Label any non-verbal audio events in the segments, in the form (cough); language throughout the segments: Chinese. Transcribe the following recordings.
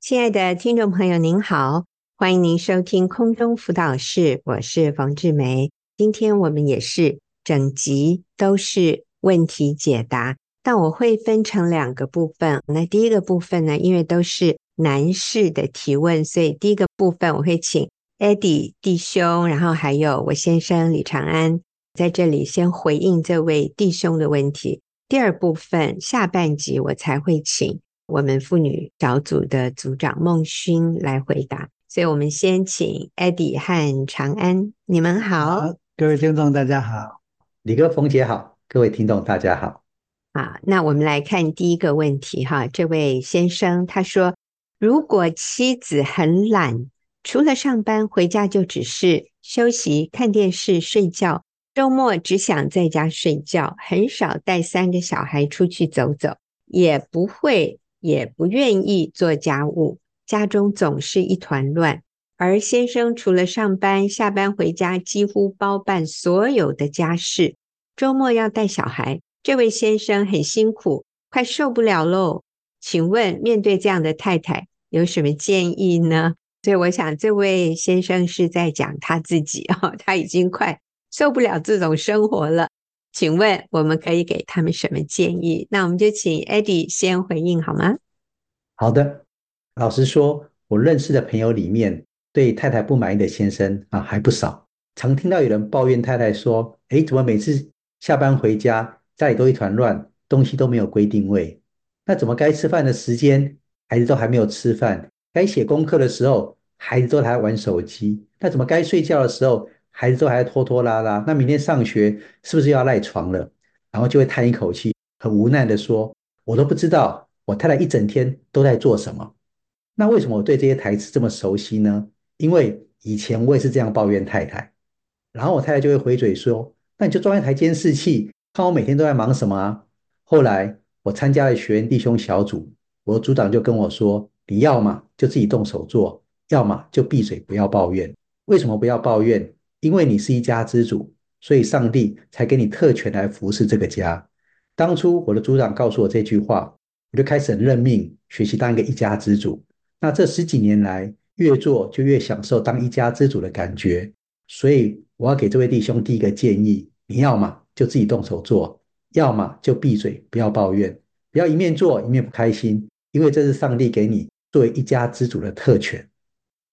亲爱的听众朋友，您好，欢迎您收听空中辅导室，我是冯志梅。今天我们也是整集都是问题解答，但我会分成两个部分。那第一个部分呢，因为都是男士的提问，所以第一个部分我会请 Eddie 弟兄，然后还有我先生李长安在这里先回应这位弟兄的问题。第二部分下半集我才会请我们妇女小组的组长孟勋来回答。所以我们先请 Eddie 和长安，你们好，好，各位听众大家好，李哥冯姐好，各位听众大家好。好，那我们来看第一个问题哈，这位先生他说，如果妻子很懒。除了上班，回家就只是休息、看电视、睡觉。周末只想在家睡觉，很少带三个小孩出去走走，也不会，也不愿意做家务。家中总是一团乱。而先生除了上班，下班回家几乎包办所有的家事。周末要带小孩，这位先生很辛苦，快受不了喽。请问，面对这样的太太，有什么建议呢？所以我想，这位先生是在讲他自己哦，(laughs) 他已经快受不了这种生活了。请问我们可以给他们什么建议？那我们就请 Eddie 先回应好吗？好的，老实说，我认识的朋友里面，对太太不满意的先生啊还不少。常听到有人抱怨太太说：“诶，怎么每次下班回家，家里都一团乱，东西都没有归定位？那怎么该吃饭的时间，孩子都还没有吃饭？”该写功课的时候，孩子都还玩手机；那怎么该睡觉的时候，孩子都还拖拖拉拉？那明天上学是不是要赖床了？然后就会叹一口气，很无奈的说：“我都不知道我太太一整天都在做什么。”那为什么我对这些台词这么熟悉呢？因为以前我也是这样抱怨太太，然后我太太就会回嘴说：“那你就装一台监视器，看我每天都在忙什么啊？”后来我参加了学员弟兄小组，我的组长就跟我说。你要么就自己动手做，要么就闭嘴不要抱怨。为什么不要抱怨？因为你是一家之主，所以上帝才给你特权来服侍这个家。当初我的组长告诉我这句话，我就开始很认命，学习当一个一家之主。那这十几年来，越做就越享受当一家之主的感觉。所以我要给这位弟兄第一个建议：你要么就自己动手做，要么就闭嘴不要抱怨，不要一面做一面不开心，因为这是上帝给你。作为一家之主的特权，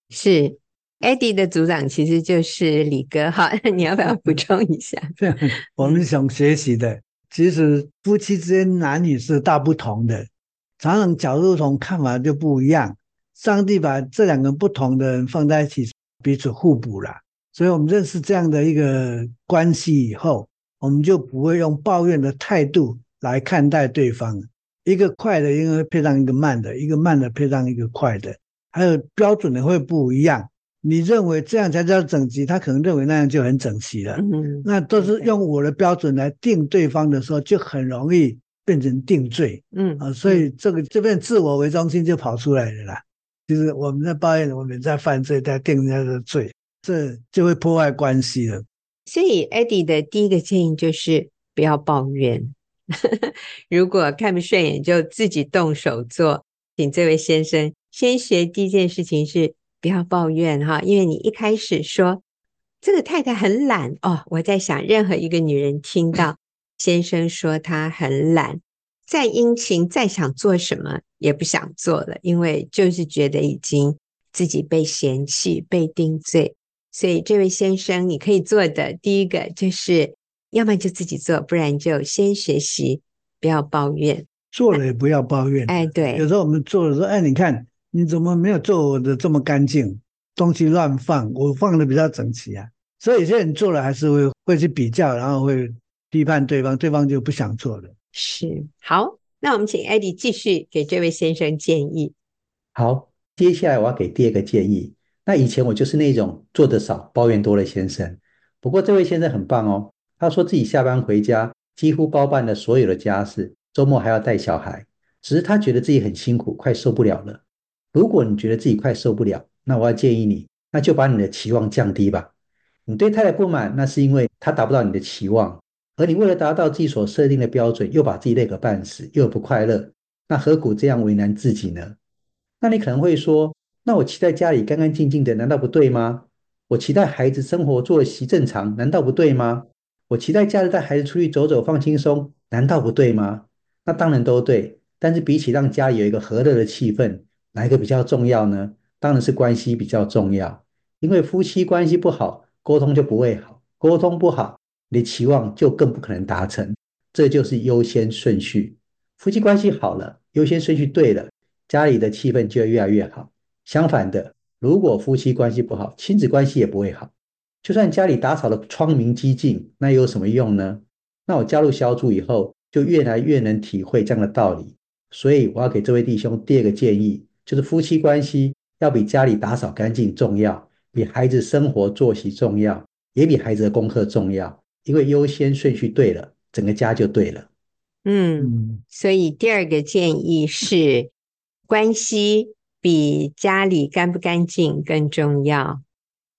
是 Eddie 的组长，其实就是李哥哈。(laughs) 你要不要补充一下？(laughs) 对我们想学习的，其实夫妻之间男女是大不同的，常常角度不同，看法就不一样。上帝把这两个不同的人放在一起，彼此互补了。所以我们认识这样的一个关系以后，我们就不会用抱怨的态度来看待对方。一个快的应该配上一个慢的，一个慢的配上一个快的，还有标准的会不一样。你认为这样才叫整齐，他可能认为那样就很整齐了。嗯，那都是用我的标准来定对方的时候，就很容易变成定罪。嗯啊，所以这个这边自我为中心就跑出来了啦。就是我们在抱怨，我们在犯罪，在定人家的罪，这就会破坏关系了。所以，Eddie 的第一个建议就是不要抱怨。(laughs) 如果看不顺眼，就自己动手做。请这位先生先学第一件事情是不要抱怨哈，因为你一开始说这个太太很懒哦，我在想，任何一个女人听到 (laughs) 先生说她很懒，再殷勤再想做什么也不想做了，因为就是觉得已经自己被嫌弃、被定罪。所以这位先生，你可以做的第一个就是。要么就自己做，不然就先学习，不要抱怨。做了也不要抱怨。哎，对。有时候我们做的时候，哎，你看你怎么没有做我的这么干净？东西乱放，我放的比较整齐啊。所以有些人做了还是会会去比较，然后会批判对方，对方就不想做了。是。好，那我们请 Eddie 继续给这位先生建议。好，接下来我要给第二个建议。那以前我就是那种做的少、抱怨多的先生。不过这位先生很棒哦。他说自己下班回家几乎包办了所有的家事，周末还要带小孩。只是他觉得自己很辛苦，快受不了了。如果你觉得自己快受不了，那我要建议你，那就把你的期望降低吧。你对太太不满，那是因为她达不到你的期望，而你为了达到自己所设定的标准，又把自己累个半死，又不快乐，那何苦这样为难自己呢？那你可能会说，那我期待家里干干净净的，难道不对吗？我期待孩子生活作息正常，难道不对吗？我期待假日带孩子出去走走，放轻松，难道不对吗？那当然都对。但是比起让家里有一个和乐的气氛，哪一个比较重要呢？当然是关系比较重要。因为夫妻关系不好，沟通就不会好，沟通不好，你的期望就更不可能达成。这就是优先顺序。夫妻关系好了，优先顺序对了，家里的气氛就会越来越好。相反的，如果夫妻关系不好，亲子关系也不会好。就算家里打扫的窗明几净，那又有什么用呢？那我加入小组以后，就越来越能体会这样的道理。所以我要给这位弟兄第二个建议，就是夫妻关系要比家里打扫干净重要，比孩子生活作息重要，也比孩子的功课重要。因为优先顺序对了，整个家就对了。嗯，所以第二个建议是，关系比家里干不干净更重要。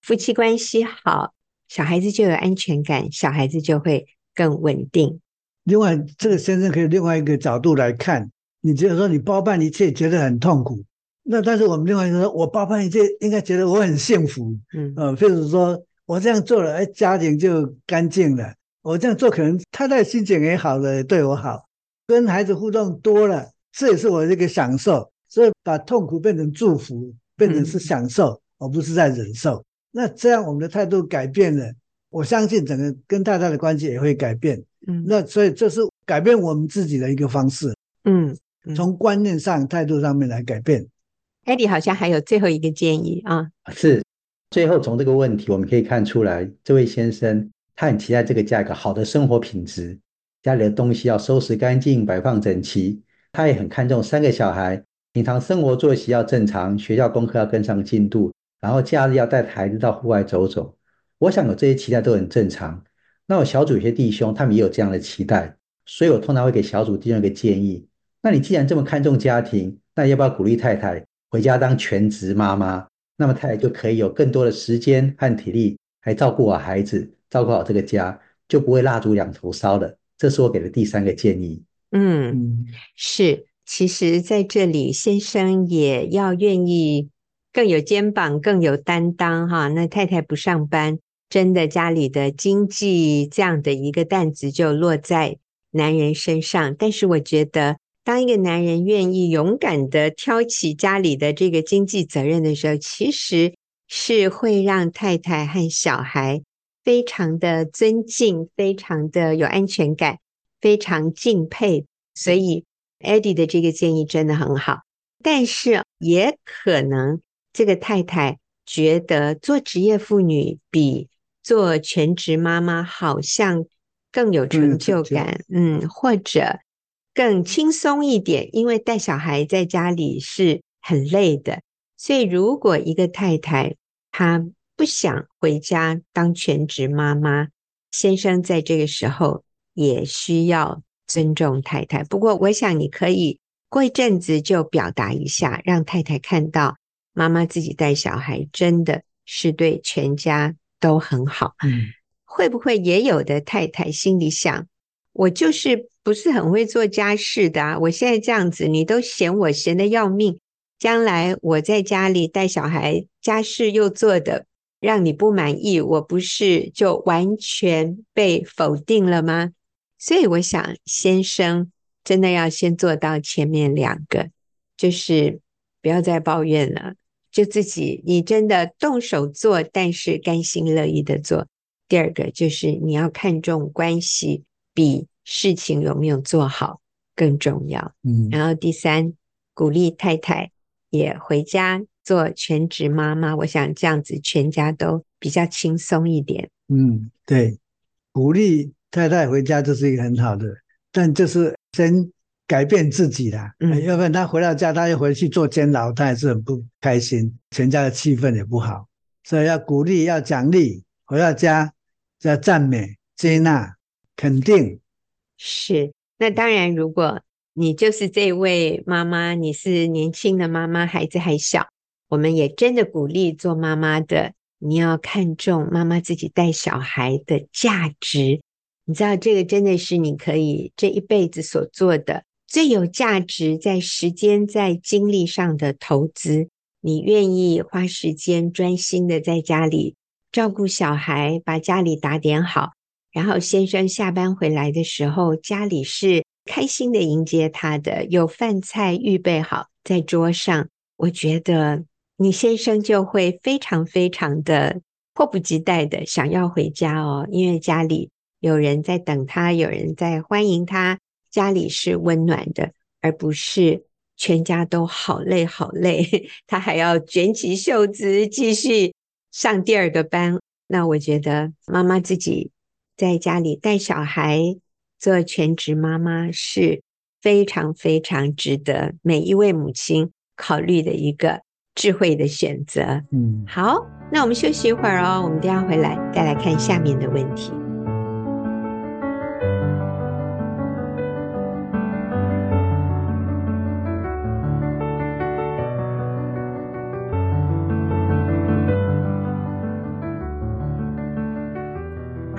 夫妻关系好，小孩子就有安全感，小孩子就会更稳定。另外，这个先生可以另外一个角度来看，你觉得说你包办一切觉得很痛苦，那但是我们另外一个说，我爸爸一切应该觉得我很幸福。嗯，呃，譬如说我这样做了，哎，家庭就干净了。我这样做可能太太心情也好了，对我好，跟孩子互动多了，这也是我的一个享受。所以把痛苦变成祝福，变成是享受，而不是在忍受。那这样我们的态度改变了，我相信整个跟太太的关系也会改变。嗯，那所以这是改变我们自己的一个方式。嗯，从观念上、态度上面来改变。艾迪好像还有最后一个建议啊，是最后从这个问题我们可以看出来，这位先生他很期待这个家一个好的生活品质，家里的东西要收拾干净、摆放整齐。他也很看重三个小孩，平常生活作息要正常，学校功课要跟上进度。然后假日要带孩子到户外走走，我想有这些期待都很正常。那我小组有些弟兄，他们也有这样的期待，所以我通常会给小组弟兄一个建议：那你既然这么看重家庭，那要不要鼓励太太回家当全职妈妈？那么太太就可以有更多的时间和体力来照顾好孩子，照顾好这个家，就不会蜡烛两头烧了。这是我给的第三个建议。嗯，是。其实在这里，先生也要愿意。更有肩膀，更有担当，哈。那太太不上班，真的家里的经济这样的一个担子就落在男人身上。但是我觉得，当一个男人愿意勇敢的挑起家里的这个经济责任的时候，其实是会让太太和小孩非常的尊敬，非常的有安全感，非常敬佩。所以，Eddie 的这个建议真的很好，但是也可能。这个太太觉得做职业妇女比做全职妈妈好像更有成就感，嗯，或者更轻松一点，因为带小孩在家里是很累的。所以，如果一个太太她不想回家当全职妈妈，先生在这个时候也需要尊重太太。不过，我想你可以过一阵子就表达一下，让太太看到。妈妈自己带小孩真的是对全家都很好。嗯，会不会也有的太太心里想，我就是不是很会做家事的啊？我现在这样子，你都嫌我闲得要命，将来我在家里带小孩，家事又做得让你不满意，我不是就完全被否定了吗？所以我想，先生真的要先做到前面两个，就是不要再抱怨了。就自己，你真的动手做，但是甘心乐意的做。第二个就是你要看重关系，比事情有没有做好更重要。嗯，然后第三，鼓励太太也回家做全职妈妈。我想这样子全家都比较轻松一点。嗯，对，鼓励太太回家这是一个很好的，但就是先。改变自己啦，嗯，要不然她回到家，她又回去做监牢，他也是很不开心，全家的气氛也不好，所以要鼓励，要奖励，回到家要赞美、接纳、肯定。是，那当然，如果你就是这位妈妈，你是年轻的妈妈，孩子还小，我们也真的鼓励做妈妈的，你要看重妈妈自己带小孩的价值。你知道，这个真的是你可以这一辈子所做的。最有价值在时间、在精力上的投资。你愿意花时间专心的在家里照顾小孩，把家里打点好，然后先生下班回来的时候，家里是开心的迎接他的，有饭菜预备好在桌上。我觉得你先生就会非常非常的迫不及待的想要回家哦，因为家里有人在等他，有人在欢迎他，家里是温暖的，而不是。全家都好累好累，(laughs) 他还要卷起袖子继续上第二个班。那我觉得妈妈自己在家里带小孩做全职妈妈是非常非常值得每一位母亲考虑的一个智慧的选择。嗯，好，那我们休息一会儿哦，我们等下回来再来看下面的问题。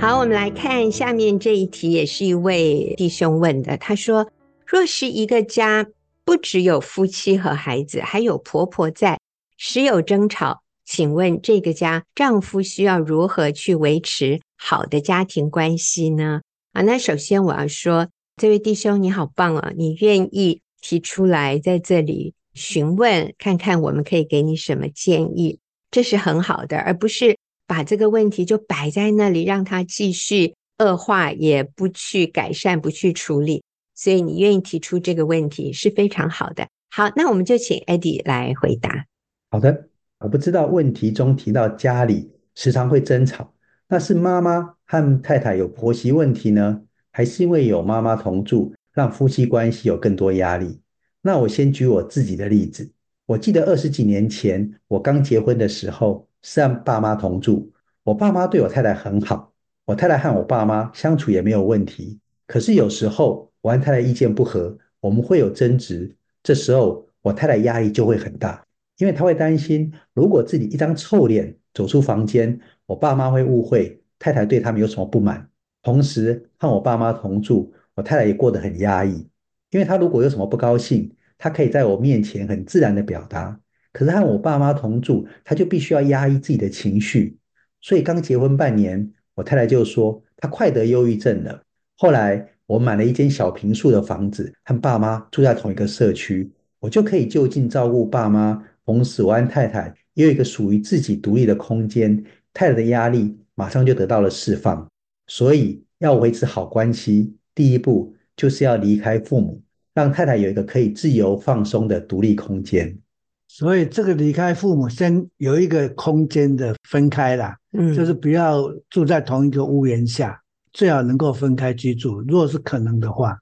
好，我们来看下面这一题，也是一位弟兄问的。他说：“若是一个家不只有夫妻和孩子，还有婆婆在，时有争吵，请问这个家丈夫需要如何去维持好的家庭关系呢？”啊，那首先我要说，这位弟兄你好棒啊，你愿意提出来在这里询问，看看我们可以给你什么建议，这是很好的，而不是。把这个问题就摆在那里，让他继续恶化，也不去改善，不去处理。所以你愿意提出这个问题是非常好的。好，那我们就请 Eddie 来回答。好的，我不知道问题中提到家里时常会争吵，那是妈妈和太太有婆媳问题呢，还是因为有妈妈同住，让夫妻关系有更多压力？那我先举我自己的例子。我记得二十几年前我刚结婚的时候。是让爸妈同住，我爸妈对我太太很好，我太太和我爸妈相处也没有问题。可是有时候我和太太意见不合，我们会有争执，这时候我太太压力就会很大，因为她会担心，如果自己一张臭脸走出房间，我爸妈会误会太太对他们有什么不满。同时和我爸妈同住，我太太也过得很压抑，因为她如果有什么不高兴，她可以在我面前很自然的表达。可是和我爸妈同住，他就必须要压抑自己的情绪，所以刚结婚半年，我太太就说她快得忧郁症了。后来我买了一间小平数的房子，和爸妈住在同一个社区，我就可以就近照顾爸妈，同时我和太太也有一个属于自己独立的空间，太太的压力马上就得到了释放。所以要维持好关系，第一步就是要离开父母，让太太有一个可以自由放松的独立空间。所以这个离开父母，先有一个空间的分开啦，嗯，就是不要住在同一个屋檐下，最好能够分开居住，如果是可能的话。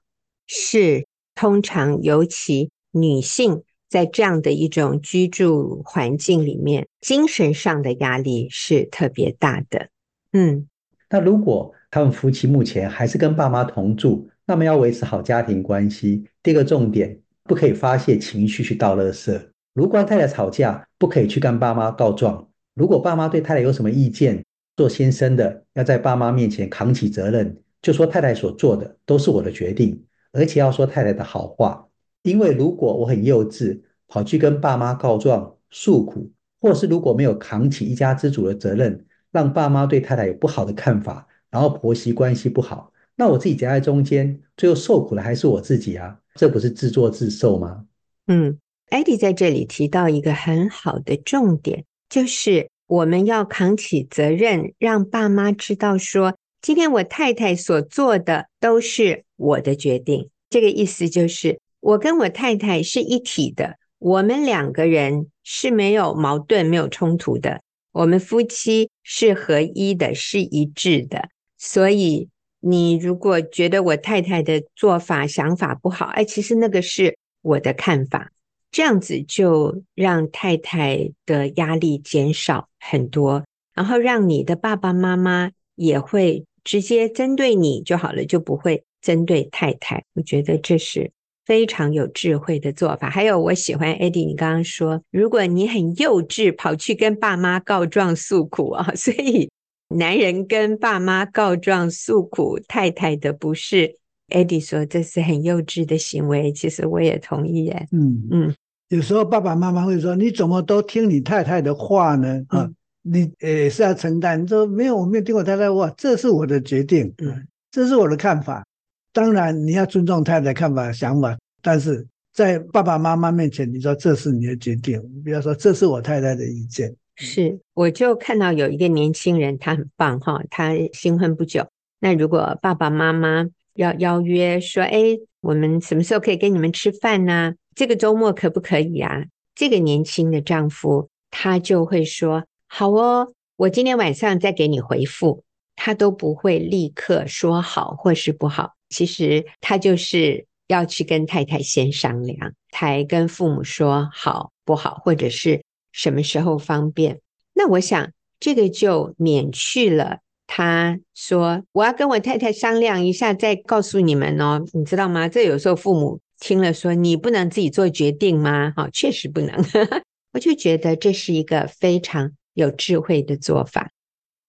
是，通常尤其女性在这样的一种居住环境里面，精神上的压力是特别大的。嗯，那如果他们夫妻目前还是跟爸妈同住，那么要维持好家庭关系，第一个重点，不可以发泄情绪去倒垃圾。如果太太吵架，不可以去跟爸妈告状。如果爸妈对太太有什么意见，做先生的要在爸妈面前扛起责任，就说太太所做的都是我的决定，而且要说太太的好话。因为如果我很幼稚，跑去跟爸妈告状诉苦，或是如果没有扛起一家之主的责任，让爸妈对太太有不好的看法，然后婆媳关系不好，那我自己夹在中间，最后受苦的还是我自己啊，这不是自作自受吗？嗯。艾迪在这里提到一个很好的重点，就是我们要扛起责任，让爸妈知道说，今天我太太所做的都是我的决定。这个意思就是，我跟我太太是一体的，我们两个人是没有矛盾、没有冲突的，我们夫妻是合一的，是一致的。所以，你如果觉得我太太的做法、想法不好，哎，其实那个是我的看法。这样子就让太太的压力减少很多，然后让你的爸爸妈妈也会直接针对你就好了，就不会针对太太。我觉得这是非常有智慧的做法。还有，我喜欢 Eddie，你刚刚说，如果你很幼稚，跑去跟爸妈告状诉苦啊，(laughs) 所以男人跟爸妈告状诉苦，太太的不是 Eddie 说这是很幼稚的行为，其实我也同意耶。嗯嗯，有时候爸爸妈妈会说：“你怎么都听你太太的话呢？”啊、嗯，你也是要承担。你说没有，我没有听我太太的话，这是我的决定，嗯，这是我的看法。当然你要尊重太太的看法、想法，但是在爸爸妈妈面前，你说这是你的决定，不要说这是我太太的意见。是，我就看到有一个年轻人，他很棒哈，他新婚不久。那如果爸爸妈妈要邀约说，哎，我们什么时候可以跟你们吃饭呢？这个周末可不可以啊？这个年轻的丈夫他就会说，好哦，我今天晚上再给你回复。他都不会立刻说好或是不好，其实他就是要去跟太太先商量，才跟父母说好不好，或者是什么时候方便。那我想这个就免去了。他说：“我要跟我太太商量一下，再告诉你们哦，你知道吗？这有时候父母听了说，你不能自己做决定吗？哈，确实不能。(laughs) 我就觉得这是一个非常有智慧的做法。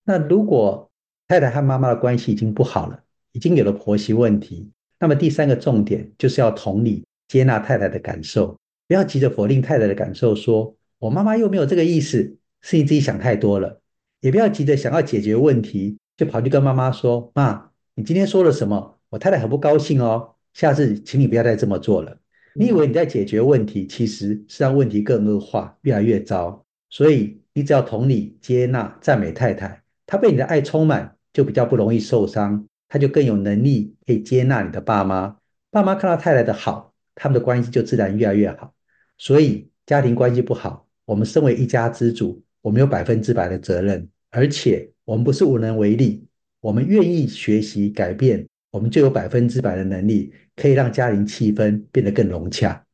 那如果太太和妈妈的关系已经不好了，已经有了婆媳问题，那么第三个重点就是要同理接纳太太的感受，不要急着否定太太的感受，说我妈妈又没有这个意思，是你自己想太多了。”也不要急着想要解决问题，就跑去跟妈妈说：“妈，你今天说了什么？我太太很不高兴哦。下次请你不要再这么做了。你以为你在解决问题，其实是让问题更恶化，越来越糟。所以你只要同理、接纳、赞美太太，她被你的爱充满，就比较不容易受伤，她就更有能力可以接纳你的爸妈。爸妈看到太太的好，他们的关系就自然越来越好。所以家庭关系不好，我们身为一家之主。”我们有百分之百的责任，而且我们不是无能为力。我们愿意学习改变，我们就有百分之百的能力，可以让家庭气氛变得更融洽。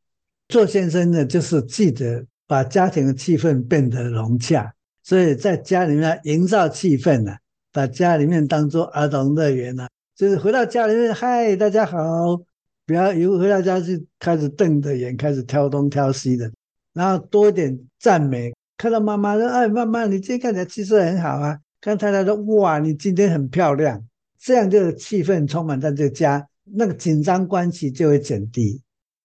做先生的，就是记得把家庭的气氛变得融洽。所以在家里面营造气氛呢，把家里面当做儿童乐园呢，就是回到家里面，嗨，大家好，不要一回到家就开始瞪着眼，开始挑东挑西的，然后多一点赞美。看到妈妈说：“哎，妈妈，你今天看起来气色很好啊！”看太太说：“哇，你今天很漂亮。”这样就气氛充满在这个家，那个紧张关系就会减低。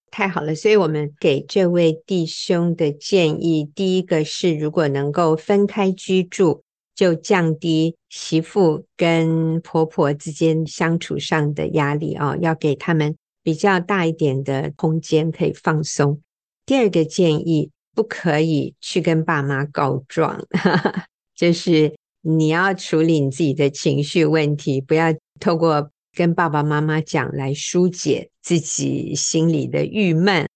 太好了，所以我们给这位弟兄的建议，第一个是，如果能够分开居住，就降低媳妇跟婆婆之间相处上的压力啊，要给他们比较大一点的空间可以放松。第二个建议。不可以去跟爸妈告状，(laughs) 就是你要处理你自己的情绪问题，不要透过跟爸爸妈妈讲来疏解自己心里的郁闷。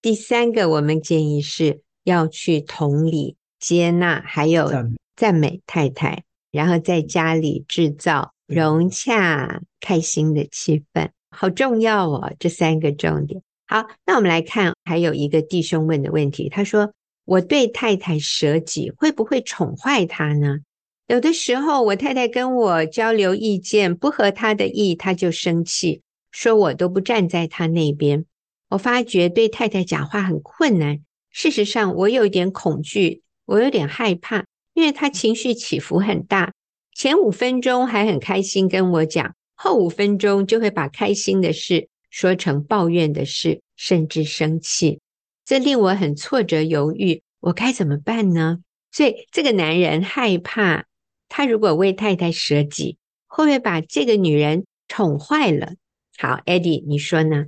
第三个，我们建议是要去同理、接纳，还有赞美太太，然后在家里制造融洽、开心的气氛，好重要哦！这三个重点。好，那我们来看，还有一个弟兄问的问题。他说：“我对太太舍己，会不会宠坏她呢？有的时候，我太太跟我交流意见，不合她的意，她就生气，说我都不站在她那边。我发觉对太太讲话很困难。事实上，我有点恐惧，我有点害怕，因为她情绪起伏很大。前五分钟还很开心跟我讲，后五分钟就会把开心的事。”说成抱怨的事，甚至生气，这令我很挫折、犹豫，我该怎么办呢？所以这个男人害怕，他如果为太太舍己，会不会把这个女人宠坏了？好，Eddie，你说呢？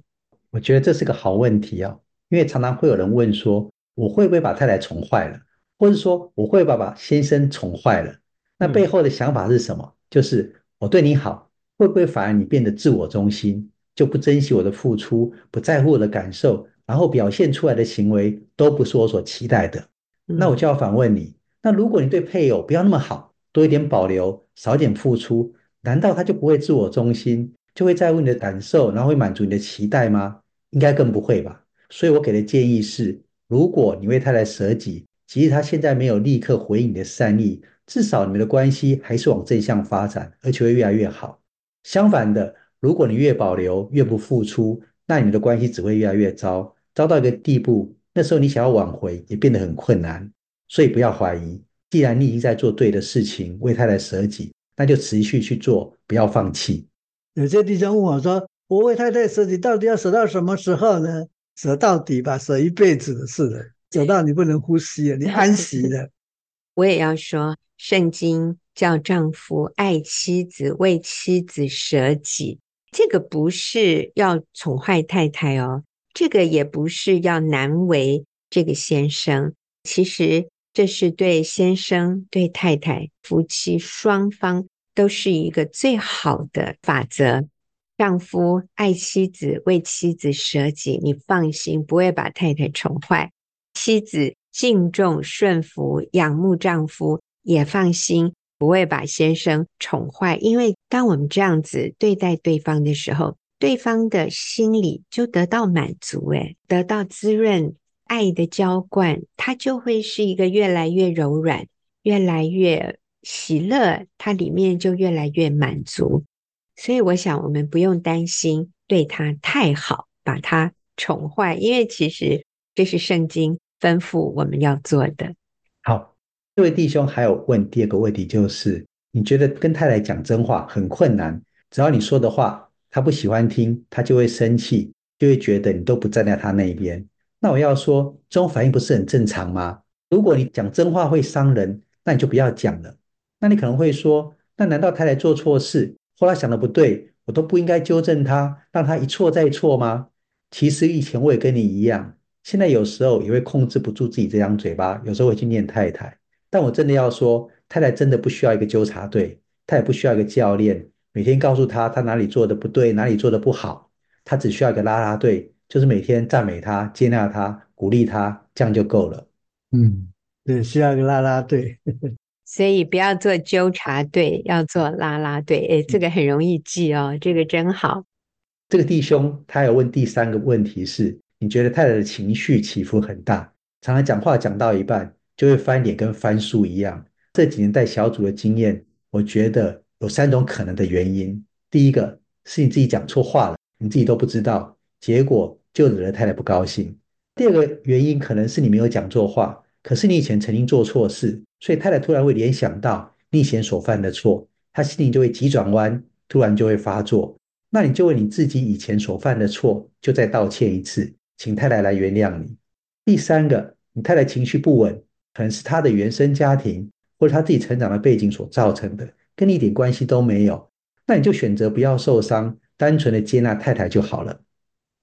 我觉得这是个好问题哦，因为常常会有人问说，我会不会把太太宠坏了，或者说我会不会把先生宠坏了？那背后的想法是什么？就是我对你好，会不会反而你变得自我中心？就不珍惜我的付出，不在乎我的感受，然后表现出来的行为都不是我所期待的。那我就要反问你：那如果你对配偶不要那么好，多一点保留，少一点付出，难道他就不会自我中心，就会在乎你的感受，然后会满足你的期待吗？应该更不会吧。所以我给的建议是：如果你为太太舍己，即使他现在没有立刻回应你的善意，至少你们的关系还是往正向发展，而且会越来越好。相反的。如果你越保留越不付出，那你们的关系只会越来越糟，糟到一个地步，那时候你想要挽回也变得很困难。所以不要怀疑，既然你已经在做对的事情，为太太舍己，那就持续去做，不要放弃。有些弟兄问我说：“我为太太舍己，到底要舍到什么时候呢？舍到底吧，舍一辈子的事了，舍到你不能呼吸了，你 (laughs) 安息了。我也要说，圣经叫丈夫爱妻子，为妻子舍己，这个不是要宠坏太太哦，这个也不是要难为这个先生，其实这是对先生、对太太、夫妻双方都是一个最好的法则。丈夫爱妻子，为妻子舍己，你放心，不会把太太宠坏；妻子敬重顺服，仰慕丈夫，也放心，不会把先生宠坏。因为当我们这样子对待对方的时候，对方的心里就得到满足，诶，得到滋润，爱的浇灌，它就会是一个越来越柔软，越来越喜乐，它里面就越来越满足。所以我想，我们不用担心对他太好，把他宠坏，因为其实这是圣经吩咐我们要做的。好，这位弟兄还有问第二个问题，就是你觉得跟太太讲真话很困难，只要你说的话他不喜欢听，他就会生气，就会觉得你都不站在他那一边。那我要说，这种反应不是很正常吗？如果你讲真话会伤人，那你就不要讲了。那你可能会说，那难道太太做错事？后来想的不对，我都不应该纠正他，让他一错再错吗？其实以前我也跟你一样，现在有时候也会控制不住自己这张嘴巴，有时候会去念太太。但我真的要说，太太真的不需要一个纠察队，她也不需要一个教练，每天告诉她她哪里做的不对，哪里做的不好。她只需要一个啦啦队，就是每天赞美他、接纳他、鼓励他，这样就够了。嗯，对，需要一个啦啦队。(laughs) 所以不要做纠察队，要做啦啦队。哎，这个很容易记哦，这个真好。这个弟兄他有问第三个问题是：你觉得太太的情绪起伏很大，常常讲话讲到一半就会翻脸，跟翻书一样。这几年带小组的经验，我觉得有三种可能的原因。第一个是你自己讲错话了，你自己都不知道，结果就惹得太太不高兴。第二个原因可能是你没有讲错话，可是你以前曾经做错事。所以太太突然会联想到你以前所犯的错，她心里就会急转弯，突然就会发作。那你就为你自己以前所犯的错，就再道歉一次，请太太来原谅你。第三个，你太太情绪不稳，可能是她的原生家庭或者她自己成长的背景所造成的，跟你一点关系都没有。那你就选择不要受伤，单纯的接纳太太就好了。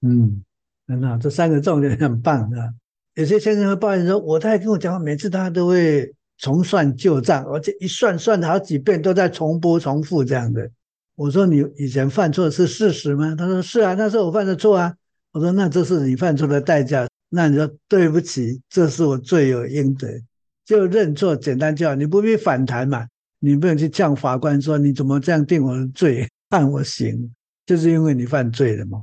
嗯，很好，这三个重点很棒啊。有些先生会抱怨说，我太太跟我讲话，每次她都会。重算旧账，而且一算算了好几遍，都在重播重复这样的。我说，你以前犯错是事实吗？他说是啊，那是我犯的错啊。我说，那这是你犯错的代价。那你说对不起，这是我罪有应得，就认错，简单就好，你不必反弹嘛。你不能去向法官说，你怎么这样定我的罪，判我刑，就是因为你犯罪了嘛。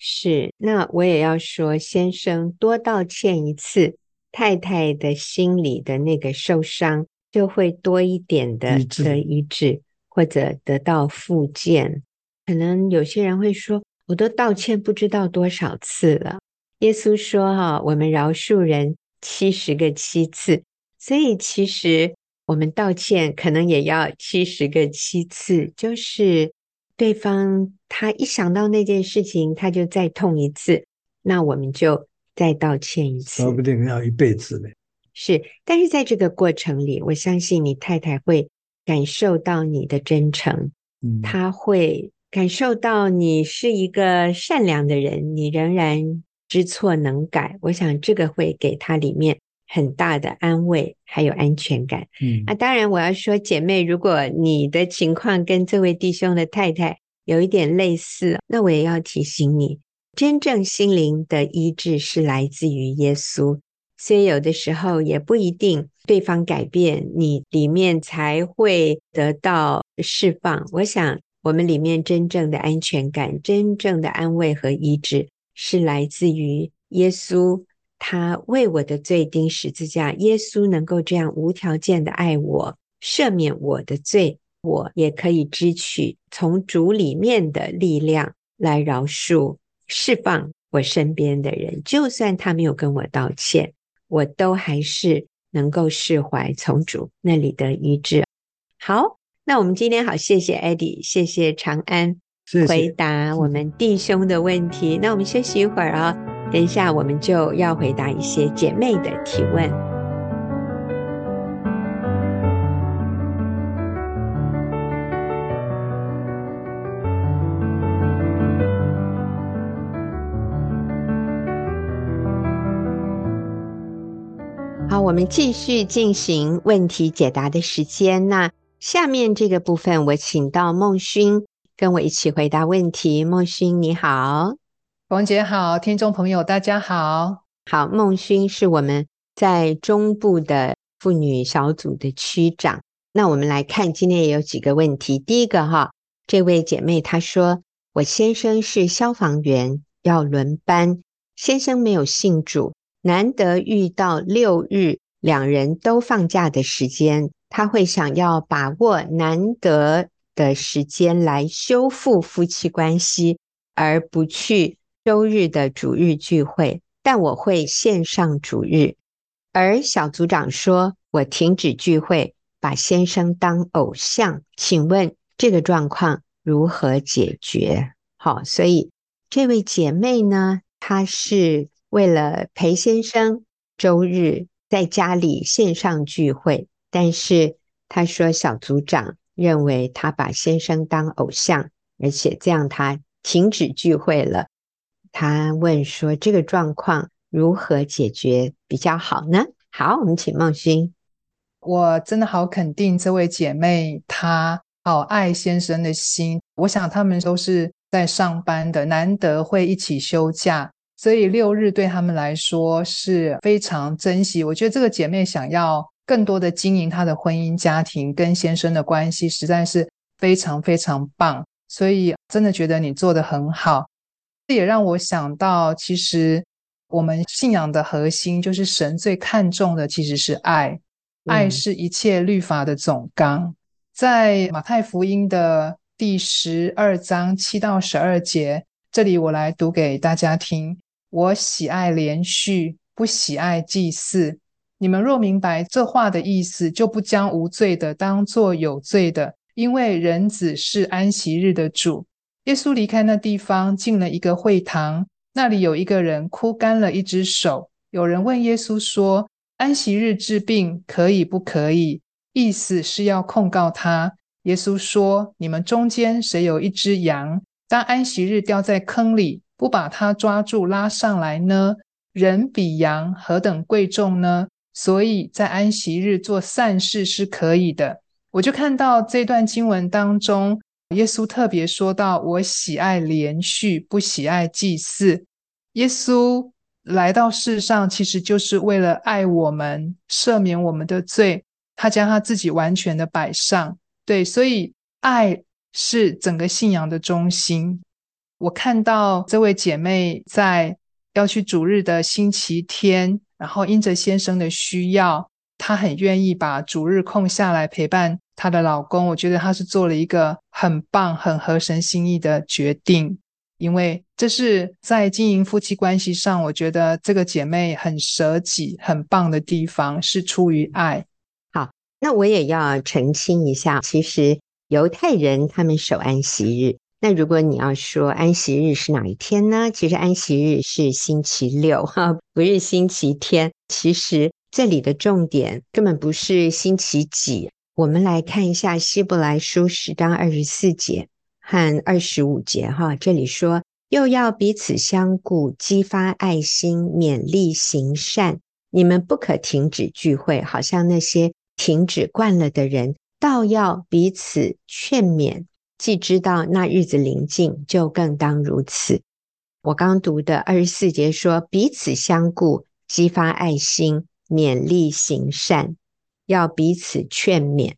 是，那我也要说，先生多道歉一次。太太的心里的那个受伤就会多一点的的医治，或者得到复健。可能有些人会说：“我都道歉不知道多少次了。”耶稣说：“哈，我们饶恕人七十个七次。”所以其实我们道歉可能也要七十个七次，就是对方他一想到那件事情，他就再痛一次，那我们就。再道歉一次，说不定要一辈子呢。是，但是在这个过程里，我相信你太太会感受到你的真诚，嗯，她会感受到你是一个善良的人，你仍然知错能改。我想这个会给她里面很大的安慰，还有安全感。嗯，啊，当然我要说，姐妹，如果你的情况跟这位弟兄的太太有一点类似，那我也要提醒你。真正心灵的医治是来自于耶稣，所以有的时候也不一定对方改变，你里面才会得到释放。我想，我们里面真正的安全感、真正的安慰和医治，是来自于耶稣，他为我的罪钉十字架。耶稣能够这样无条件的爱我，赦免我的罪，我也可以支取从主里面的力量来饶恕。释放我身边的人，就算他没有跟我道歉，我都还是能够释怀，从主那里的医治。好，那我们今天好，谢谢 Eddie，谢谢长安回答我们弟兄的问题。那我们休息一会儿啊，等一下我们就要回答一些姐妹的提问。好我们继续进行问题解答的时间。那下面这个部分，我请到孟勋跟我一起回答问题。孟勋，你好，王姐好，听众朋友大家好。好，孟勋是我们在中部的妇女小组的区长。那我们来看，今天也有几个问题。第一个哈，这位姐妹她说，我先生是消防员，要轮班，先生没有信主。难得遇到六日两人都放假的时间，他会想要把握难得的时间来修复夫妻关系，而不去周日的主日聚会。但我会线上主日。而小组长说我停止聚会，把先生当偶像，请问这个状况如何解决？好，所以这位姐妹呢，她是。为了陪先生周日在家里线上聚会，但是她说小组长认为她把先生当偶像，而且这样她停止聚会了。他问说这个状况如何解决比较好呢？好，我们请孟勋。我真的好肯定这位姐妹，她好爱先生的心。我想他们都是在上班的，难得会一起休假。所以六日对他们来说是非常珍惜。我觉得这个姐妹想要更多的经营她的婚姻家庭跟先生的关系，实在是非常非常棒。所以真的觉得你做得很好。这也让我想到，其实我们信仰的核心就是神最看重的其实是爱，爱是一切律法的总纲。在马太福音的第十二章七到十二节，这里我来读给大家听。我喜爱连续，不喜爱祭祀。你们若明白这话的意思，就不将无罪的当作有罪的，因为人子是安息日的主。耶稣离开那地方，进了一个会堂，那里有一个人枯干了一只手。有人问耶稣说：“安息日治病可以不可以？”意思是要控告他。耶稣说：“你们中间谁有一只羊，当安息日掉在坑里？”不把它抓住拉上来呢？人比羊何等贵重呢？所以在安息日做善事是可以的。我就看到这段经文当中，耶稣特别说到：“我喜爱连续，不喜爱祭祀。”耶稣来到世上，其实就是为了爱我们，赦免我们的罪。他将他自己完全的摆上，对，所以爱是整个信仰的中心。我看到这位姐妹在要去主日的星期天，然后因着先生的需要，她很愿意把主日空下来陪伴她的老公。我觉得她是做了一个很棒、很合神心意的决定，因为这是在经营夫妻关系上，我觉得这个姐妹很舍己、很棒的地方，是出于爱。好，那我也要澄清一下，其实犹太人他们守安息日。那如果你要说安息日是哪一天呢？其实安息日是星期六，哈，(laughs) 不是星期天。其实这里的重点根本不是星期几。我们来看一下希伯来书十章二十四节和二十五节，哈，这里说又要彼此相顾，激发爱心，勉励行善。你们不可停止聚会，好像那些停止惯了的人，倒要彼此劝勉。既知道那日子临近，就更当如此。我刚读的二十四节说，彼此相顾，激发爱心，勉励行善，要彼此劝勉。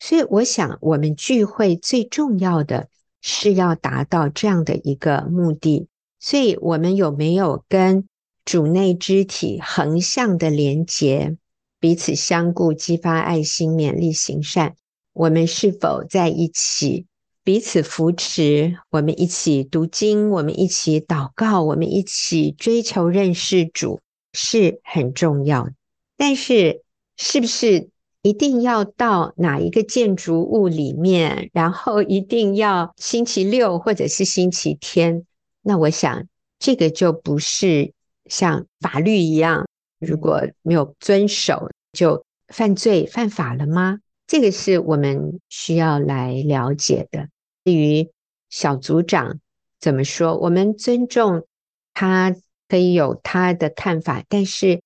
所以，我想我们聚会最重要的是要达到这样的一个目的。所以，我们有没有跟主内肢体横向的连结？彼此相顾，激发爱心，勉励行善。我们是否在一起？彼此扶持，我们一起读经，我们一起祷告，我们一起追求认识主是很重要的。但是，是不是一定要到哪一个建筑物里面，然后一定要星期六或者是星期天。那我想，这个就不是像法律一样，如果没有遵守就犯罪犯法了吗？这个是我们需要来了解的。至于小组长怎么说，我们尊重他，可以有他的看法，但是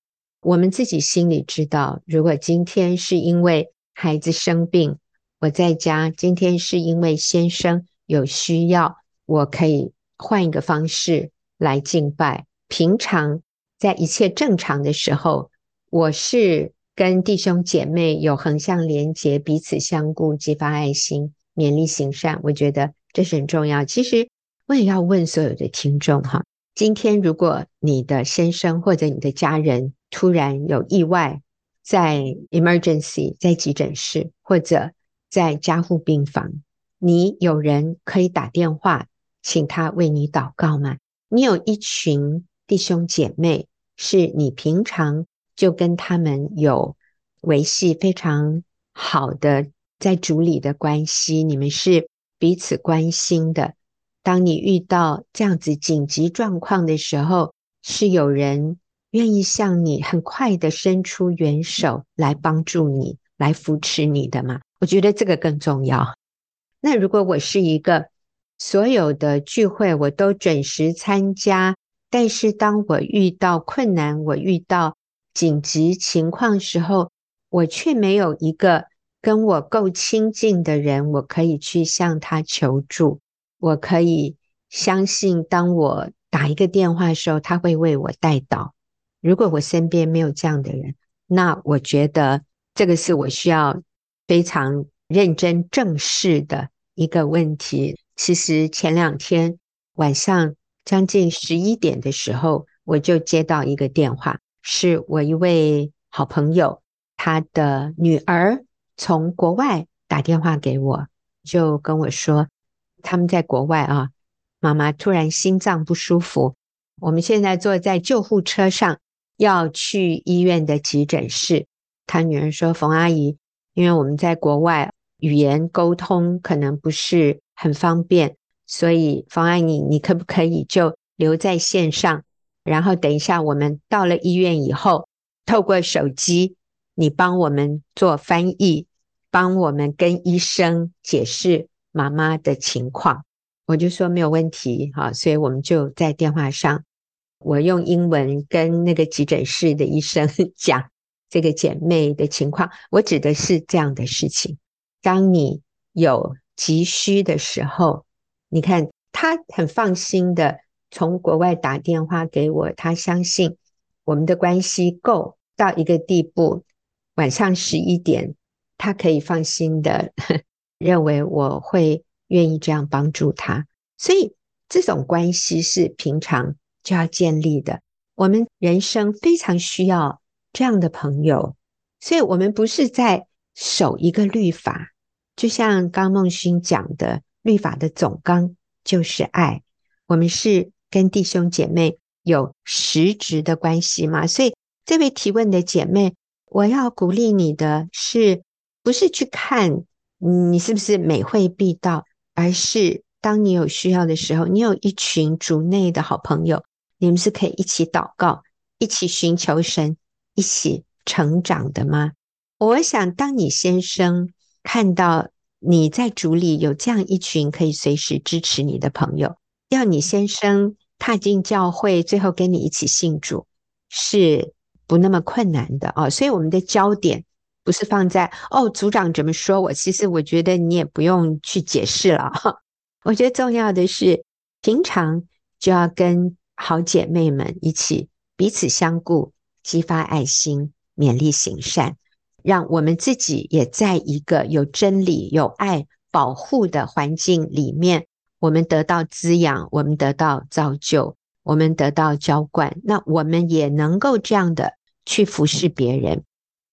我们自己心里知道，如果今天是因为孩子生病，我在家；今天是因为先生有需要，我可以换一个方式来敬拜。平常在一切正常的时候，我是。跟弟兄姐妹有横向连结，彼此相顾，激发爱心，勉励行善。我觉得这是很重要。其实我也要问所有的听众哈，今天如果你的先生或者你的家人突然有意外，在 emergency，在急诊室或者在加护病房，你有人可以打电话请他为你祷告吗？你有一群弟兄姐妹是你平常。就跟他们有维系非常好的在主里的关系，你们是彼此关心的。当你遇到这样子紧急状况的时候，是有人愿意向你很快的伸出援手来帮助你、来扶持你的吗？我觉得这个更重要。那如果我是一个所有的聚会我都准时参加，但是当我遇到困难，我遇到紧急情况时候，我却没有一个跟我够亲近的人，我可以去向他求助。我可以相信，当我打一个电话的时候，他会为我带到。如果我身边没有这样的人，那我觉得这个是我需要非常认真正视的一个问题。其实前两天晚上将近十一点的时候，我就接到一个电话。是我一位好朋友，他的女儿从国外打电话给我，就跟我说他们在国外啊，妈妈突然心脏不舒服，我们现在坐在救护车上要去医院的急诊室。他女儿说：“冯阿姨，因为我们在国外，语言沟通可能不是很方便，所以冯阿姨，你可不可以就留在线上？”然后等一下，我们到了医院以后，透过手机，你帮我们做翻译，帮我们跟医生解释妈妈的情况。我就说没有问题，哈，所以我们就在电话上，我用英文跟那个急诊室的医生讲这个姐妹的情况。我指的是这样的事情：当你有急需的时候，你看他很放心的。从国外打电话给我，他相信我们的关系够到一个地步，晚上十一点，他可以放心的 (laughs) 认为我会愿意这样帮助他。所以这种关系是平常就要建立的。我们人生非常需要这样的朋友，所以我们不是在守一个律法，就像刚梦勋讲的，律法的总纲就是爱，我们是。跟弟兄姐妹有实质的关系吗？所以这位提问的姐妹，我要鼓励你的是，不是去看你是不是每会必到，而是当你有需要的时候，你有一群主内的好朋友，你们是可以一起祷告、一起寻求神、一起成长的吗？我想，当你先生看到你在主里有这样一群可以随时支持你的朋友。要你先生踏进教会，最后跟你一起信主，是不那么困难的哦。所以我们的焦点不是放在哦，组长怎么说我？其实我觉得你也不用去解释了。(laughs) 我觉得重要的是，平常就要跟好姐妹们一起彼此相顾，激发爱心，勉励行善，让我们自己也在一个有真理、有爱保护的环境里面。我们得到滋养，我们得到造就，我们得到浇灌，那我们也能够这样的去服侍别人。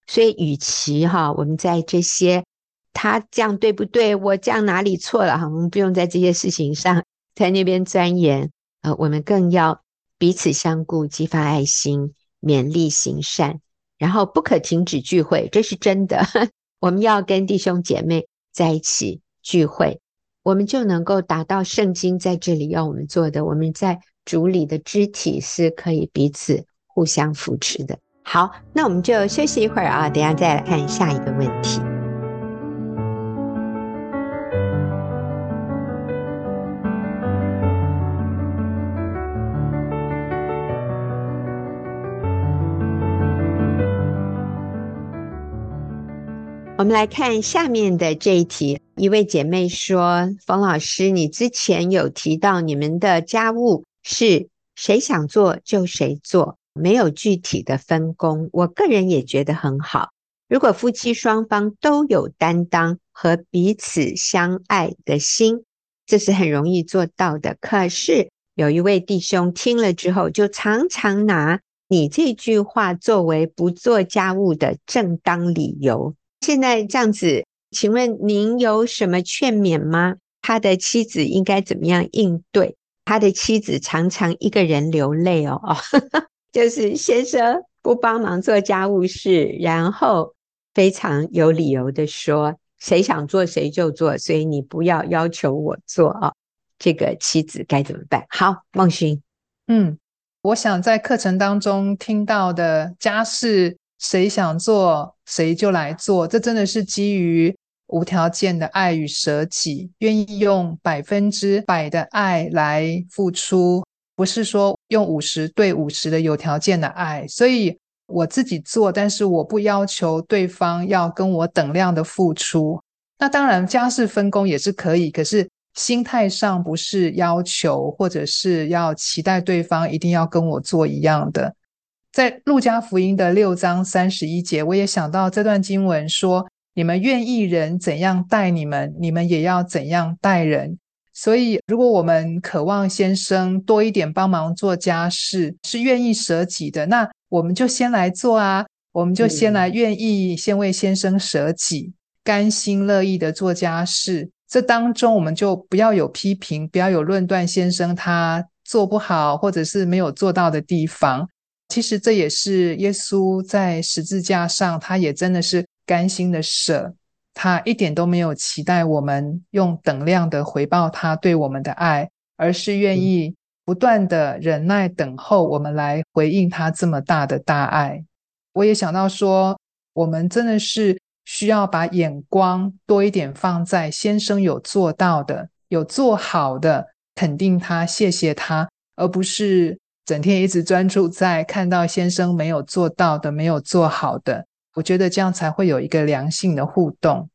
所以，与其哈，我们在这些他这样对不对，我这样哪里错了哈，我们不用在这些事情上 (laughs) 在那边钻研，呃，我们更要彼此相顾，激发爱心，勉励行善，然后不可停止聚会，这是真的。(laughs) 我们要跟弟兄姐妹在一起聚会，我们就能够达到圣经在这里要我们做的。我们在主里的肢体是可以彼此互相扶持的。好，那我们就休息一会儿啊，等下再来看下一个问题。我们来看下面的这一题，一位姐妹说：“冯老师，你之前有提到你们的家务是谁想做就谁做，没有具体的分工。我个人也觉得很好。如果夫妻双方都有担当和彼此相爱的心，这是很容易做到的。可是有一位弟兄听了之后，就常常拿你这句话作为不做家务的正当理由。”现在这样子，请问您有什么劝勉吗？他的妻子应该怎么样应对？他的妻子常常一个人流泪哦，哦，(laughs) 就是先生不帮忙做家务事，然后非常有理由的说，谁想做谁就做，所以你不要要求我做哦。这个妻子该怎么办？好，孟勋，嗯，我想在课程当中听到的家事。谁想做，谁就来做。这真的是基于无条件的爱与舍己，愿意用百分之百的爱来付出，不是说用五十对五十的有条件的爱。所以我自己做，但是我不要求对方要跟我等量的付出。那当然，家事分工也是可以，可是心态上不是要求，或者是要期待对方一定要跟我做一样的。在路加福音的六章三十一节，我也想到这段经文说：“你们愿意人怎样待你们，你们也要怎样待人。”所以，如果我们渴望先生多一点帮忙做家事，是愿意舍己的，那我们就先来做啊！我们就先来愿意先为先生舍己，嗯、甘心乐意的做家事。这当中，我们就不要有批评，不要有论断先生他做不好，或者是没有做到的地方。其实这也是耶稣在十字架上，他也真的是甘心的舍，他一点都没有期待我们用等量的回报他对我们的爱，而是愿意不断的忍耐等候我们来回应他这么大的大爱。我也想到说，我们真的是需要把眼光多一点放在先生有做到的、有做好的，肯定他、谢谢他，而不是。整天一直专注在看到先生没有做到的、没有做好的，我觉得这样才会有一个良性的互动。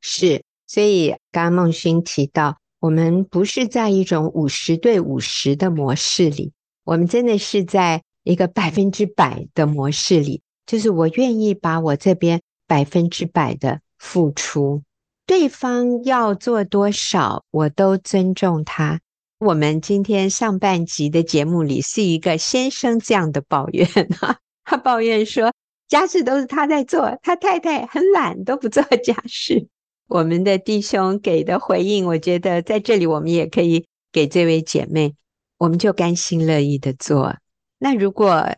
是，所以刚刚孟勋提到，我们不是在一种五十对五十的模式里，我们真的是在一个百分之百的模式里，就是我愿意把我这边百分之百的付出，对方要做多少，我都尊重他。我们今天上半集的节目里是一个先生这样的抱怨哈，(laughs) 他抱怨说家事都是他在做，他太太很懒，都不做家事。我们的弟兄给的回应，我觉得在这里我们也可以给这位姐妹，我们就甘心乐意的做。那如果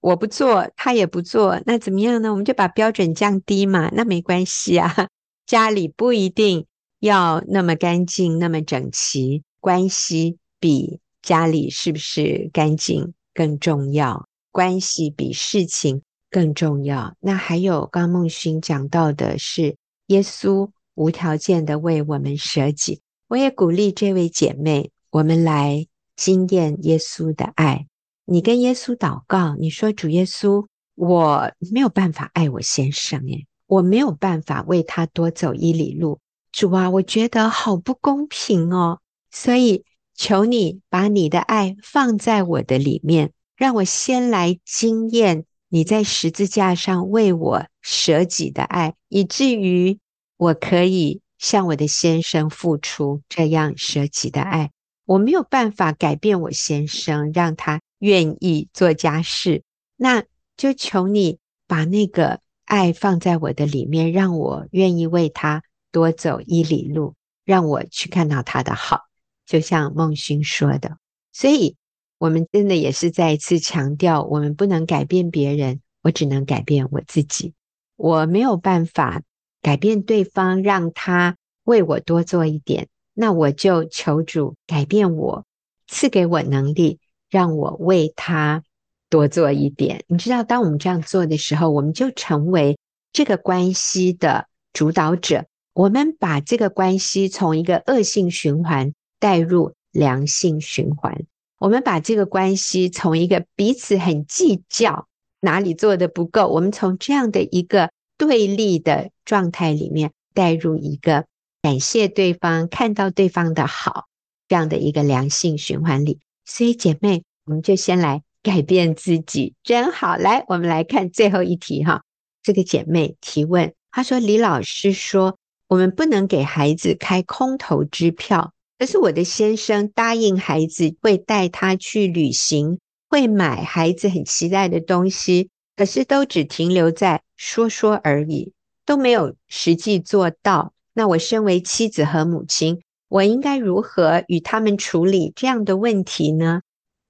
我不做，他也不做，那怎么样呢？我们就把标准降低嘛，那没关系啊。家里不一定要那么干净，那么整齐。关系比家里是不是干净更重要，关系比事情更重要。那还有刚刚孟勋讲到的是耶稣无条件的为我们舍己。我也鼓励这位姐妹，我们来经验耶稣的爱。你跟耶稣祷告，你说主耶稣，我没有办法爱我先生，诶，我没有办法为他多走一里路。主啊，我觉得好不公平哦。所以，求你把你的爱放在我的里面，让我先来经验你在十字架上为我舍己的爱，以至于我可以向我的先生付出这样舍己的爱。我没有办法改变我先生，让他愿意做家事，那就求你把那个爱放在我的里面，让我愿意为他多走一里路，让我去看到他的好。就像孟勋说的，所以我们真的也是再一次强调，我们不能改变别人，我只能改变我自己，我没有办法改变对方，让他为我多做一点。那我就求主改变我，赐给我能力，让我为他多做一点。你知道，当我们这样做的时候，我们就成为这个关系的主导者。我们把这个关系从一个恶性循环带入良性循环。我们把这个关系从一个彼此很计较哪里做得不够，我们从这样的一个对立的状态里面带入一个。感谢对方，看到对方的好，这样的一个良性循环里。所以姐妹，我们就先来改变自己，真好。来，我们来看最后一题哈。这个姐妹提问，她说：“李老师说，我们不能给孩子开空头支票，可是我的先生答应孩子会带他去旅行，会买孩子很期待的东西，可是都只停留在说说而已，都没有实际做到。”那我身为妻子和母亲，我应该如何与他们处理这样的问题呢？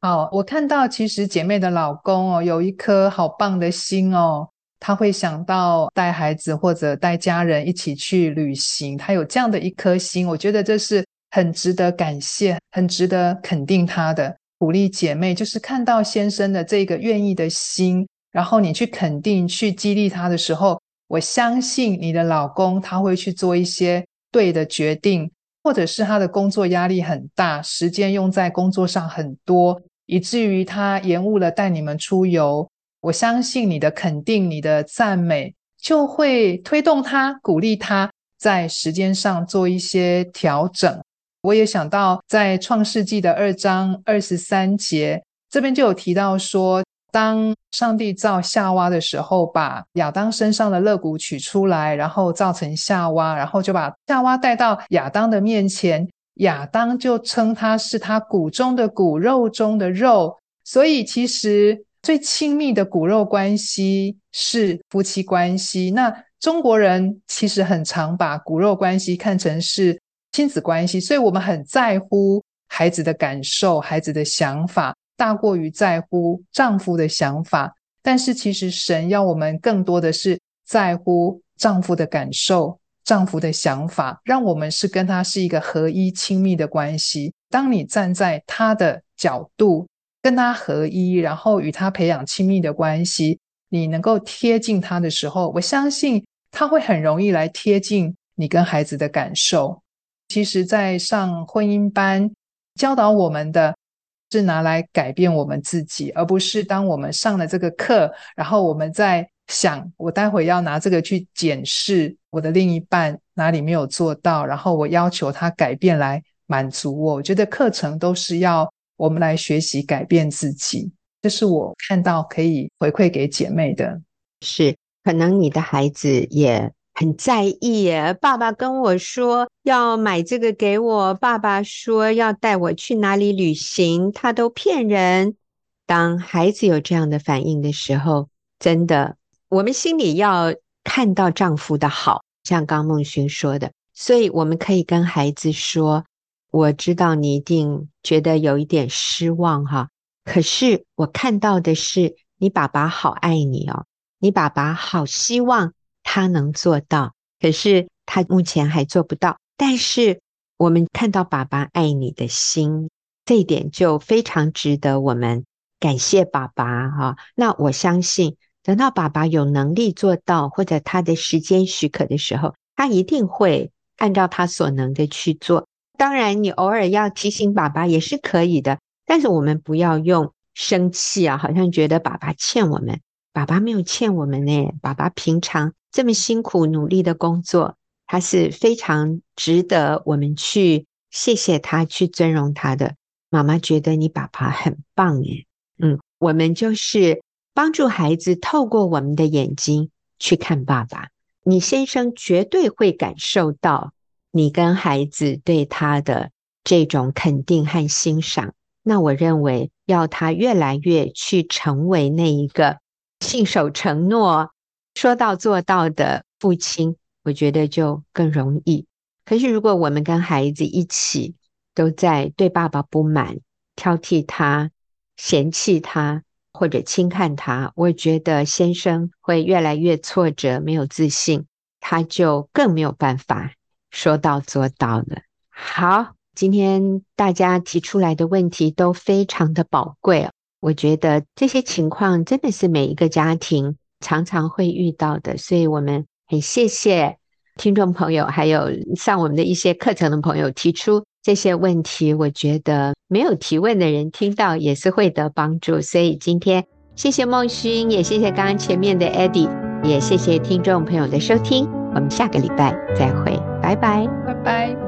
好，我看到其实姐妹的老公哦，有一颗好棒的心哦，他会想到带孩子或者带家人一起去旅行，他有这样的一颗心，我觉得这是很值得感谢、很值得肯定他的。鼓励姐妹就是看到先生的这个愿意的心，然后你去肯定、去激励他的时候。我相信你的老公他会去做一些对的决定，或者是他的工作压力很大，时间用在工作上很多，以至于他延误了带你们出游。我相信你的肯定、你的赞美，就会推动他、鼓励他在时间上做一些调整。我也想到在创世纪的二章二十三节，这边就有提到说。当上帝造夏娃的时候，把亚当身上的肋骨取出来，然后造成夏娃，然后就把夏娃带到亚当的面前。亚当就称他是他骨中的骨，肉中的肉。所以，其实最亲密的骨肉关系是夫妻关系。那中国人其实很常把骨肉关系看成是亲子关系，所以我们很在乎孩子的感受，孩子的想法。大过于在乎丈夫的想法，但是其实神要我们更多的是在乎丈夫的感受、丈夫的想法，让我们是跟他是一个合一、亲密的关系。当你站在他的角度跟他合一，然后与他培养亲密的关系，你能够贴近他的时候，我相信他会很容易来贴近你跟孩子的感受。其实，在上婚姻班教导我们的。是拿来改变我们自己，而不是当我们上了这个课，然后我们在想，我待会要拿这个去检视我的另一半哪里没有做到，然后我要求他改变来满足我。我觉得课程都是要我们来学习改变自己，这是我看到可以回馈给姐妹的。是，可能你的孩子也。很在意，爸爸跟我说要买这个给我，爸爸说要带我去哪里旅行，他都骗人。当孩子有这样的反应的时候，真的，我们心里要看到丈夫的好，像刚孟勋说的，所以我们可以跟孩子说：“我知道你一定觉得有一点失望哈，可是我看到的是你爸爸好爱你哦，你爸爸好希望。”他能做到，可是他目前还做不到。但是我们看到爸爸爱你的心，这一点就非常值得我们感谢爸爸哈。那我相信，等到爸爸有能力做到，或者他的时间许可的时候，他一定会按照他所能的去做。当然，你偶尔要提醒爸爸也是可以的，但是我们不要用生气啊，好像觉得爸爸欠我们。爸爸没有欠我们呢，爸爸平常。这么辛苦努力的工作，他是非常值得我们去谢谢他、去尊荣他的。妈妈觉得你爸爸很棒耶，嗯，我们就是帮助孩子透过我们的眼睛去看爸爸。你先生绝对会感受到你跟孩子对他的这种肯定和欣赏。那我认为要他越来越去成为那一个信守承诺。说到做到的父亲，我觉得就更容易。可是，如果我们跟孩子一起都在对爸爸不满、挑剔他、嫌弃他，或者轻看他，我觉得先生会越来越挫折，没有自信，他就更没有办法说到做到了。好，今天大家提出来的问题都非常的宝贵，我觉得这些情况真的是每一个家庭常常会遇到的，所以我们很谢谢听众朋友，还有上我们的一些课程的朋友提出这些问题，我觉得。没有提问的人听到也是会得帮助，所以今天谢谢孟勋，也谢谢刚刚前面的 Eddie，也谢谢听众朋友的收听，我们下个礼拜再会，拜拜，拜拜。